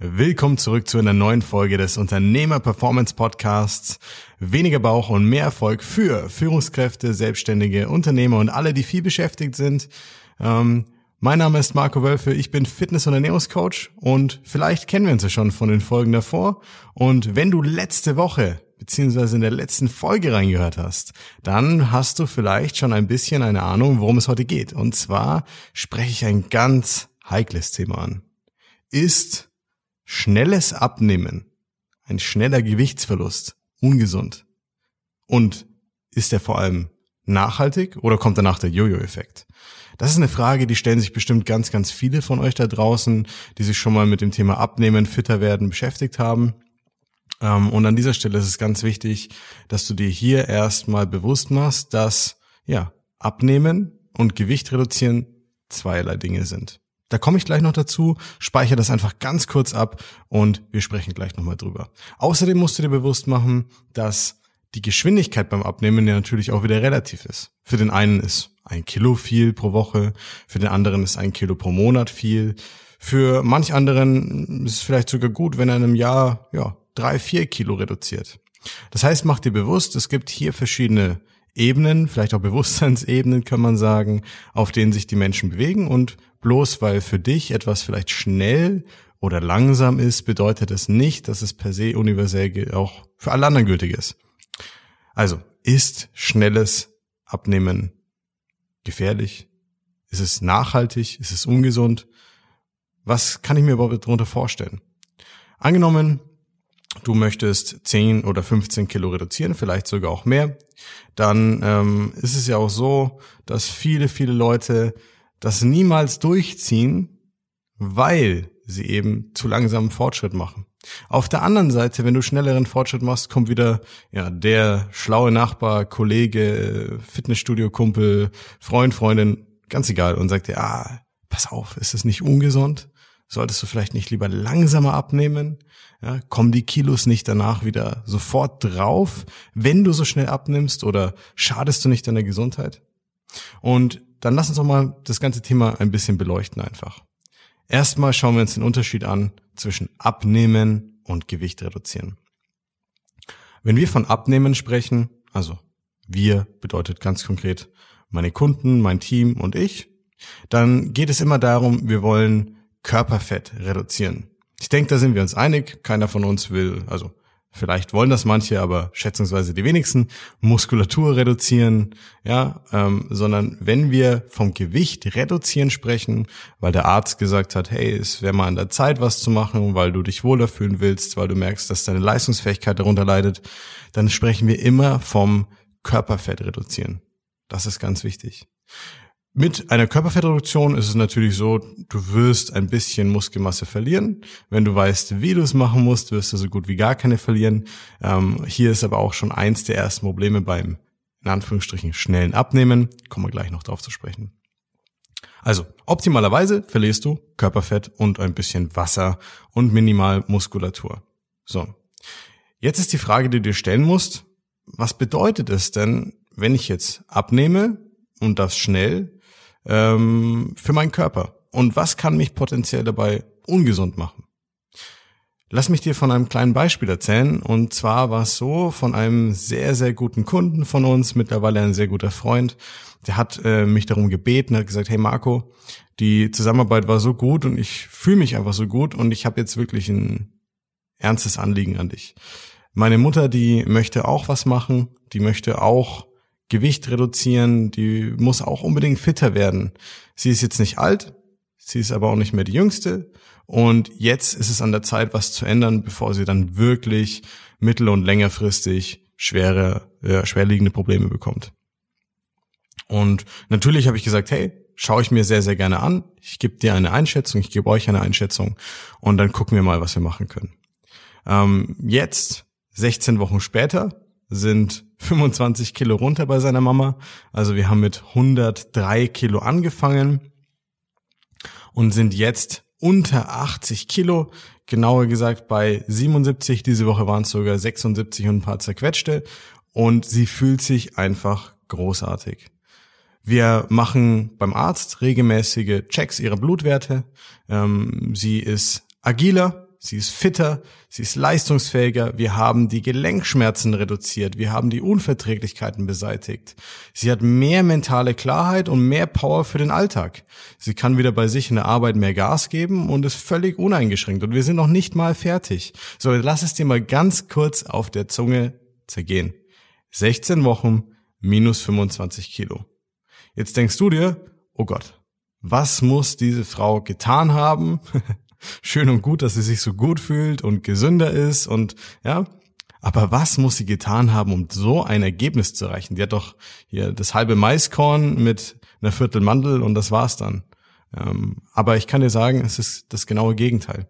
Willkommen zurück zu einer neuen Folge des Unternehmer Performance Podcasts. Weniger Bauch und mehr Erfolg für Führungskräfte, Selbstständige, Unternehmer und alle, die viel beschäftigt sind. Ähm, mein Name ist Marco Wölfe, ich bin Fitness- und Ernährungscoach und vielleicht kennen wir uns ja schon von den Folgen davor. Und wenn du letzte Woche beziehungsweise in der letzten Folge reingehört hast, dann hast du vielleicht schon ein bisschen eine Ahnung, worum es heute geht. Und zwar spreche ich ein ganz heikles Thema an. Ist schnelles Abnehmen, ein schneller Gewichtsverlust, ungesund? Und ist er vor allem nachhaltig oder kommt danach der Jojo-Effekt? Das ist eine Frage, die stellen sich bestimmt ganz, ganz viele von euch da draußen, die sich schon mal mit dem Thema Abnehmen, fitter werden beschäftigt haben. Ähm, und an dieser Stelle ist es ganz wichtig, dass du dir hier erstmal bewusst machst, dass, ja, Abnehmen und Gewicht reduzieren zweierlei Dinge sind. Da komme ich gleich noch dazu, speichere das einfach ganz kurz ab und wir sprechen gleich nochmal drüber. Außerdem musst du dir bewusst machen, dass die Geschwindigkeit beim Abnehmen ja natürlich auch wieder relativ ist. Für den einen ist ein Kilo viel pro Woche, für den anderen ist ein Kilo pro Monat viel. Für manch anderen ist es vielleicht sogar gut, wenn er in einem Jahr ja, drei, vier Kilo reduziert. Das heißt, mach dir bewusst, es gibt hier verschiedene Ebenen, vielleicht auch Bewusstseinsebenen kann man sagen, auf denen sich die Menschen bewegen und bloß weil für dich etwas vielleicht schnell oder langsam ist, bedeutet es nicht, dass es per se universell auch für alle anderen gültig ist. Also, ist schnelles Abnehmen gefährlich? Ist es nachhaltig? Ist es ungesund? Was kann ich mir überhaupt darunter vorstellen? Angenommen, du möchtest 10 oder 15 Kilo reduzieren, vielleicht sogar auch mehr, dann ähm, ist es ja auch so, dass viele, viele Leute das niemals durchziehen, weil sie eben zu langsamen Fortschritt machen. Auf der anderen Seite, wenn du schnelleren Fortschritt machst, kommt wieder ja der schlaue Nachbar, Kollege, Fitnessstudio-Kumpel, Freund, Freundin, ganz egal, und sagt dir, ah, pass auf, ist es nicht ungesund? Solltest du vielleicht nicht lieber langsamer abnehmen? Ja, kommen die Kilos nicht danach wieder sofort drauf, wenn du so schnell abnimmst oder schadest du nicht deiner Gesundheit? Und dann lass uns doch mal das ganze Thema ein bisschen beleuchten einfach. Erstmal schauen wir uns den Unterschied an zwischen Abnehmen und Gewicht reduzieren. Wenn wir von Abnehmen sprechen, also wir bedeutet ganz konkret meine Kunden, mein Team und ich, dann geht es immer darum, wir wollen Körperfett reduzieren. Ich denke, da sind wir uns einig. Keiner von uns will, also vielleicht wollen das manche, aber schätzungsweise die wenigsten, Muskulatur reduzieren, ja, ähm, sondern wenn wir vom Gewicht reduzieren sprechen, weil der Arzt gesagt hat, hey, es wäre mal an der Zeit, was zu machen, weil du dich wohler fühlen willst, weil du merkst, dass deine Leistungsfähigkeit darunter leidet, dann sprechen wir immer vom Körperfett reduzieren. Das ist ganz wichtig. Mit einer Körperfettreduktion ist es natürlich so, du wirst ein bisschen Muskelmasse verlieren. Wenn du weißt, wie du es machen musst, wirst du so gut wie gar keine verlieren. Ähm, hier ist aber auch schon eins der ersten Probleme beim, in Anführungsstrichen, schnellen Abnehmen. Kommen wir gleich noch drauf zu sprechen. Also, optimalerweise verlierst du Körperfett und ein bisschen Wasser und minimal Muskulatur. So. Jetzt ist die Frage, die du dir stellen musst, was bedeutet es denn, wenn ich jetzt abnehme und das schnell ähm, für meinen Körper? Und was kann mich potenziell dabei ungesund machen? Lass mich dir von einem kleinen Beispiel erzählen. Und zwar war es so von einem sehr, sehr guten Kunden von uns, mittlerweile ein sehr guter Freund. Der hat äh, mich darum gebeten, hat gesagt, hey Marco, die Zusammenarbeit war so gut und ich fühle mich einfach so gut und ich habe jetzt wirklich ein ernstes Anliegen an dich. Meine Mutter, die möchte auch was machen, die möchte auch Gewicht reduzieren, die muss auch unbedingt fitter werden. Sie ist jetzt nicht alt, sie ist aber auch nicht mehr die jüngste und jetzt ist es an der Zeit, was zu ändern, bevor sie dann wirklich mittel- und längerfristig schwere, äh, schwerliegende Probleme bekommt. Und natürlich habe ich gesagt, hey, schaue ich mir sehr, sehr gerne an. Ich gebe dir eine Einschätzung, ich gebe euch eine Einschätzung und dann gucken wir mal, was wir machen können. Ähm, jetzt, 16 Wochen später, sind 25 Kilo runter bei seiner Mama. Also wir haben mit 103 Kilo angefangen und sind jetzt unter 80 Kilo. Genauer gesagt bei 77. Diese Woche waren es sogar 76 und ein paar zerquetschte. Und sie fühlt sich einfach großartig. Wir machen beim Arzt regelmäßige Checks ihrer Blutwerte. Ähm, sie ist agiler, sie ist fitter, sie ist leistungsfähiger, wir haben die Gelenkschmerzen reduziert, wir haben die Unverträglichkeiten beseitigt. Sie hat mehr mentale Klarheit und mehr Power für den Alltag. Sie kann wieder bei sich in der Arbeit mehr Gas geben und ist völlig uneingeschränkt und wir sind noch nicht mal fertig. So, lass es dir mal ganz kurz auf der Zunge zergehen. 16 Wochen minus 25 Kilo. Jetzt denkst du dir, oh Gott, was muss diese Frau getan haben? Schön und gut, dass sie sich so gut fühlt und gesünder ist und ja, aber was muss sie getan haben, um so ein Ergebnis zu erreichen? Die hat doch hier das halbe Maiskorn mit einer Viertel Mandel und das war's dann. Ähm, aber ich kann dir sagen, es ist das genaue Gegenteil.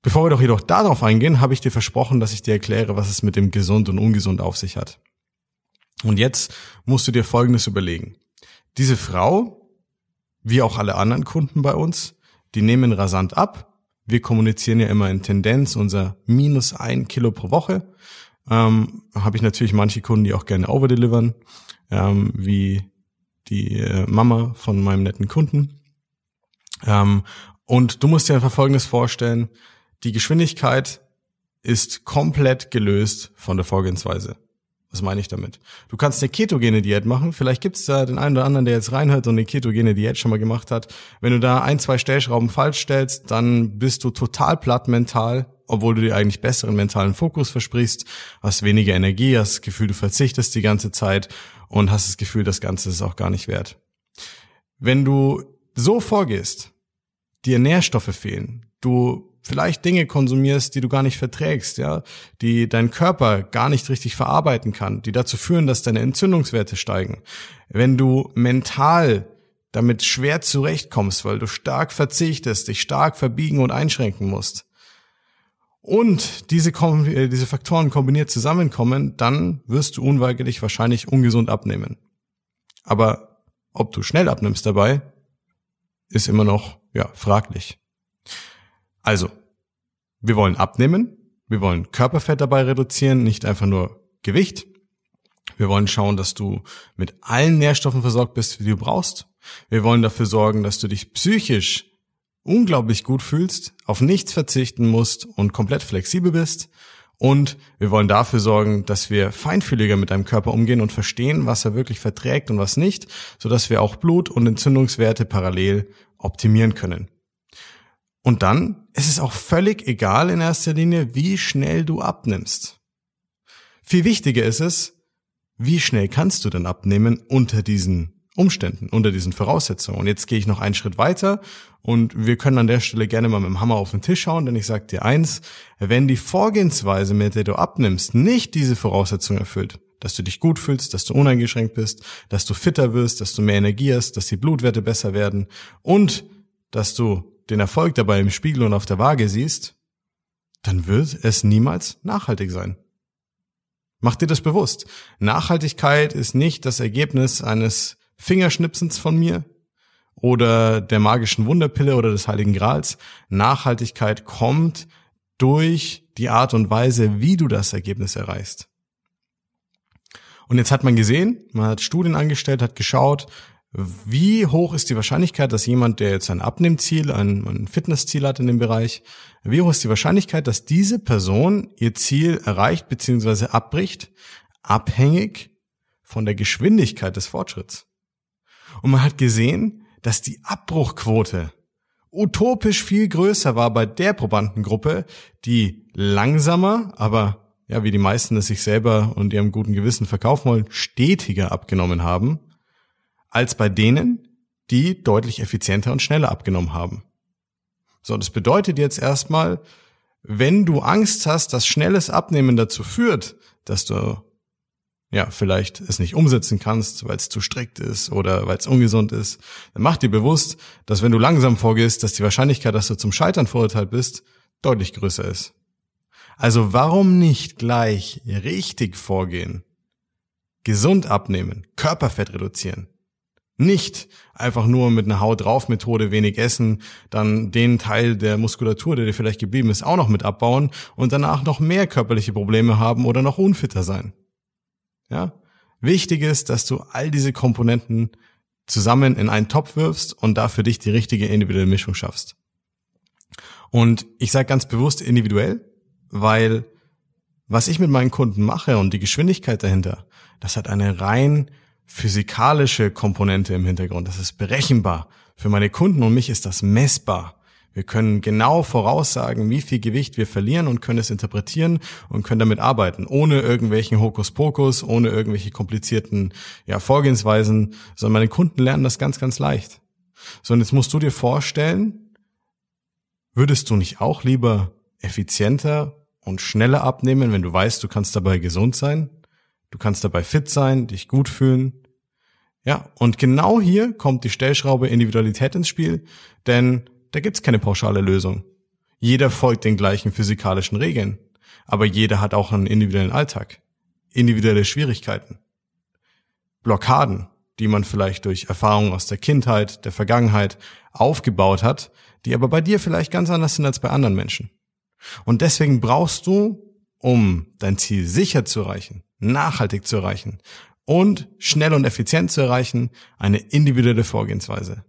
Bevor wir doch jedoch darauf eingehen, habe ich dir versprochen, dass ich dir erkläre, was es mit dem gesund und ungesund auf sich hat. Und jetzt musst du dir Folgendes überlegen. Diese Frau, wie auch alle anderen Kunden bei uns, die nehmen rasant ab. Wir kommunizieren ja immer in Tendenz unser minus ein Kilo pro Woche. Ähm, Habe ich natürlich manche Kunden, die auch gerne overdelivern, ähm, wie die äh, Mama von meinem netten Kunden. Ähm, und du musst dir einfach Folgendes vorstellen. Die Geschwindigkeit ist komplett gelöst von der Vorgehensweise. Was meine ich damit? Du kannst eine ketogene Diät machen. Vielleicht gibt's da den einen oder anderen, der jetzt reinhört und eine ketogene Diät schon mal gemacht hat. Wenn du da ein, zwei Stellschrauben falsch stellst, dann bist du total platt mental, obwohl du dir eigentlich besseren mentalen Fokus versprichst, hast weniger Energie, hast das Gefühl, du verzichtest die ganze Zeit und hast das Gefühl, das Ganze ist auch gar nicht wert. Wenn du so vorgehst, dir Nährstoffe fehlen, du vielleicht Dinge konsumierst, die du gar nicht verträgst, ja, die dein Körper gar nicht richtig verarbeiten kann, die dazu führen, dass deine Entzündungswerte steigen. Wenn du mental damit schwer zurechtkommst, weil du stark verzichtest, dich stark verbiegen und einschränken musst, und diese, äh, diese Faktoren kombiniert zusammenkommen, dann wirst du unweigerlich wahrscheinlich ungesund abnehmen. Aber ob du schnell abnimmst dabei, ist immer noch, ja, fraglich. Also, wir wollen abnehmen, wir wollen Körperfett dabei reduzieren, nicht einfach nur Gewicht. Wir wollen schauen, dass du mit allen Nährstoffen versorgt bist, die du brauchst. Wir wollen dafür sorgen, dass du dich psychisch unglaublich gut fühlst, auf nichts verzichten musst und komplett flexibel bist. Und wir wollen dafür sorgen, dass wir feinfühliger mit deinem Körper umgehen und verstehen, was er wirklich verträgt und was nicht, sodass wir auch Blut- und Entzündungswerte parallel optimieren können. Und dann ist es auch völlig egal in erster Linie, wie schnell du abnimmst. Viel wichtiger ist es, wie schnell kannst du denn abnehmen unter diesen Umständen, unter diesen Voraussetzungen. Und jetzt gehe ich noch einen Schritt weiter und wir können an der Stelle gerne mal mit dem Hammer auf den Tisch schauen, denn ich sage dir eins, wenn die Vorgehensweise, mit der du abnimmst, nicht diese Voraussetzungen erfüllt, dass du dich gut fühlst, dass du uneingeschränkt bist, dass du fitter wirst, dass du mehr Energie hast, dass die Blutwerte besser werden und dass du den Erfolg dabei im Spiegel und auf der Waage siehst, dann wird es niemals nachhaltig sein. Mach dir das bewusst. Nachhaltigkeit ist nicht das Ergebnis eines Fingerschnipsens von mir oder der magischen Wunderpille oder des Heiligen Grals. Nachhaltigkeit kommt durch die Art und Weise, wie du das Ergebnis erreichst. Und jetzt hat man gesehen, man hat Studien angestellt, hat geschaut, wie hoch ist die Wahrscheinlichkeit, dass jemand, der jetzt ein Abnehmziel, ein, ein Fitnessziel hat in dem Bereich, wie hoch ist die Wahrscheinlichkeit, dass diese Person ihr Ziel erreicht bzw. abbricht, abhängig von der Geschwindigkeit des Fortschritts? Und man hat gesehen, dass die Abbruchquote utopisch viel größer war bei der Probandengruppe, die langsamer, aber ja, wie die meisten es sich selber und ihrem guten Gewissen verkaufen wollen, stetiger abgenommen haben, als bei denen, die deutlich effizienter und schneller abgenommen haben. So, das bedeutet jetzt erstmal, wenn du Angst hast, dass schnelles Abnehmen dazu führt, dass du ja vielleicht es nicht umsetzen kannst, weil es zu strikt ist oder weil es ungesund ist, dann mach dir bewusst, dass wenn du langsam vorgehst, dass die Wahrscheinlichkeit, dass du zum Scheitern verurteilt bist, deutlich größer ist. Also warum nicht gleich richtig vorgehen? Gesund abnehmen, Körperfett reduzieren, nicht einfach nur mit einer Haut drauf Methode wenig essen, dann den Teil der Muskulatur, der dir vielleicht geblieben ist, auch noch mit abbauen und danach noch mehr körperliche Probleme haben oder noch unfitter sein. Ja? Wichtig ist, dass du all diese Komponenten zusammen in einen Topf wirfst und da für dich die richtige individuelle Mischung schaffst. Und ich sage ganz bewusst individuell, weil was ich mit meinen Kunden mache und die Geschwindigkeit dahinter, das hat eine rein physikalische Komponente im Hintergrund. Das ist berechenbar. Für meine Kunden und mich ist das messbar. Wir können genau voraussagen, wie viel Gewicht wir verlieren und können es interpretieren und können damit arbeiten, ohne irgendwelchen Hokuspokus, ohne irgendwelche komplizierten ja, Vorgehensweisen, sondern meine Kunden lernen das ganz, ganz leicht. So, und jetzt musst du dir vorstellen, würdest du nicht auch lieber effizienter und schneller abnehmen, wenn du weißt, du kannst dabei gesund sein, du kannst dabei fit sein, dich gut fühlen. Ja, und genau hier kommt die Stellschraube Individualität ins Spiel, denn da gibt's keine pauschale Lösung. Jeder folgt den gleichen physikalischen Regeln, aber jeder hat auch einen individuellen Alltag, individuelle Schwierigkeiten, Blockaden, die man vielleicht durch Erfahrungen aus der Kindheit, der Vergangenheit aufgebaut hat, die aber bei dir vielleicht ganz anders sind als bei anderen Menschen. Und deswegen brauchst du, um dein Ziel sicher zu erreichen, nachhaltig zu erreichen und schnell und effizient zu erreichen, eine individuelle Vorgehensweise.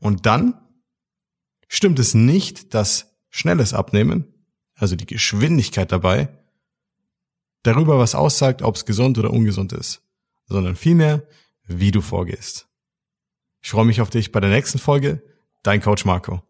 Und dann stimmt es nicht, dass schnelles Abnehmen, also die Geschwindigkeit dabei, darüber was aussagt, ob es gesund oder ungesund ist, sondern vielmehr, wie du vorgehst. Ich freue mich auf dich bei der nächsten Folge. Dein Coach Marco.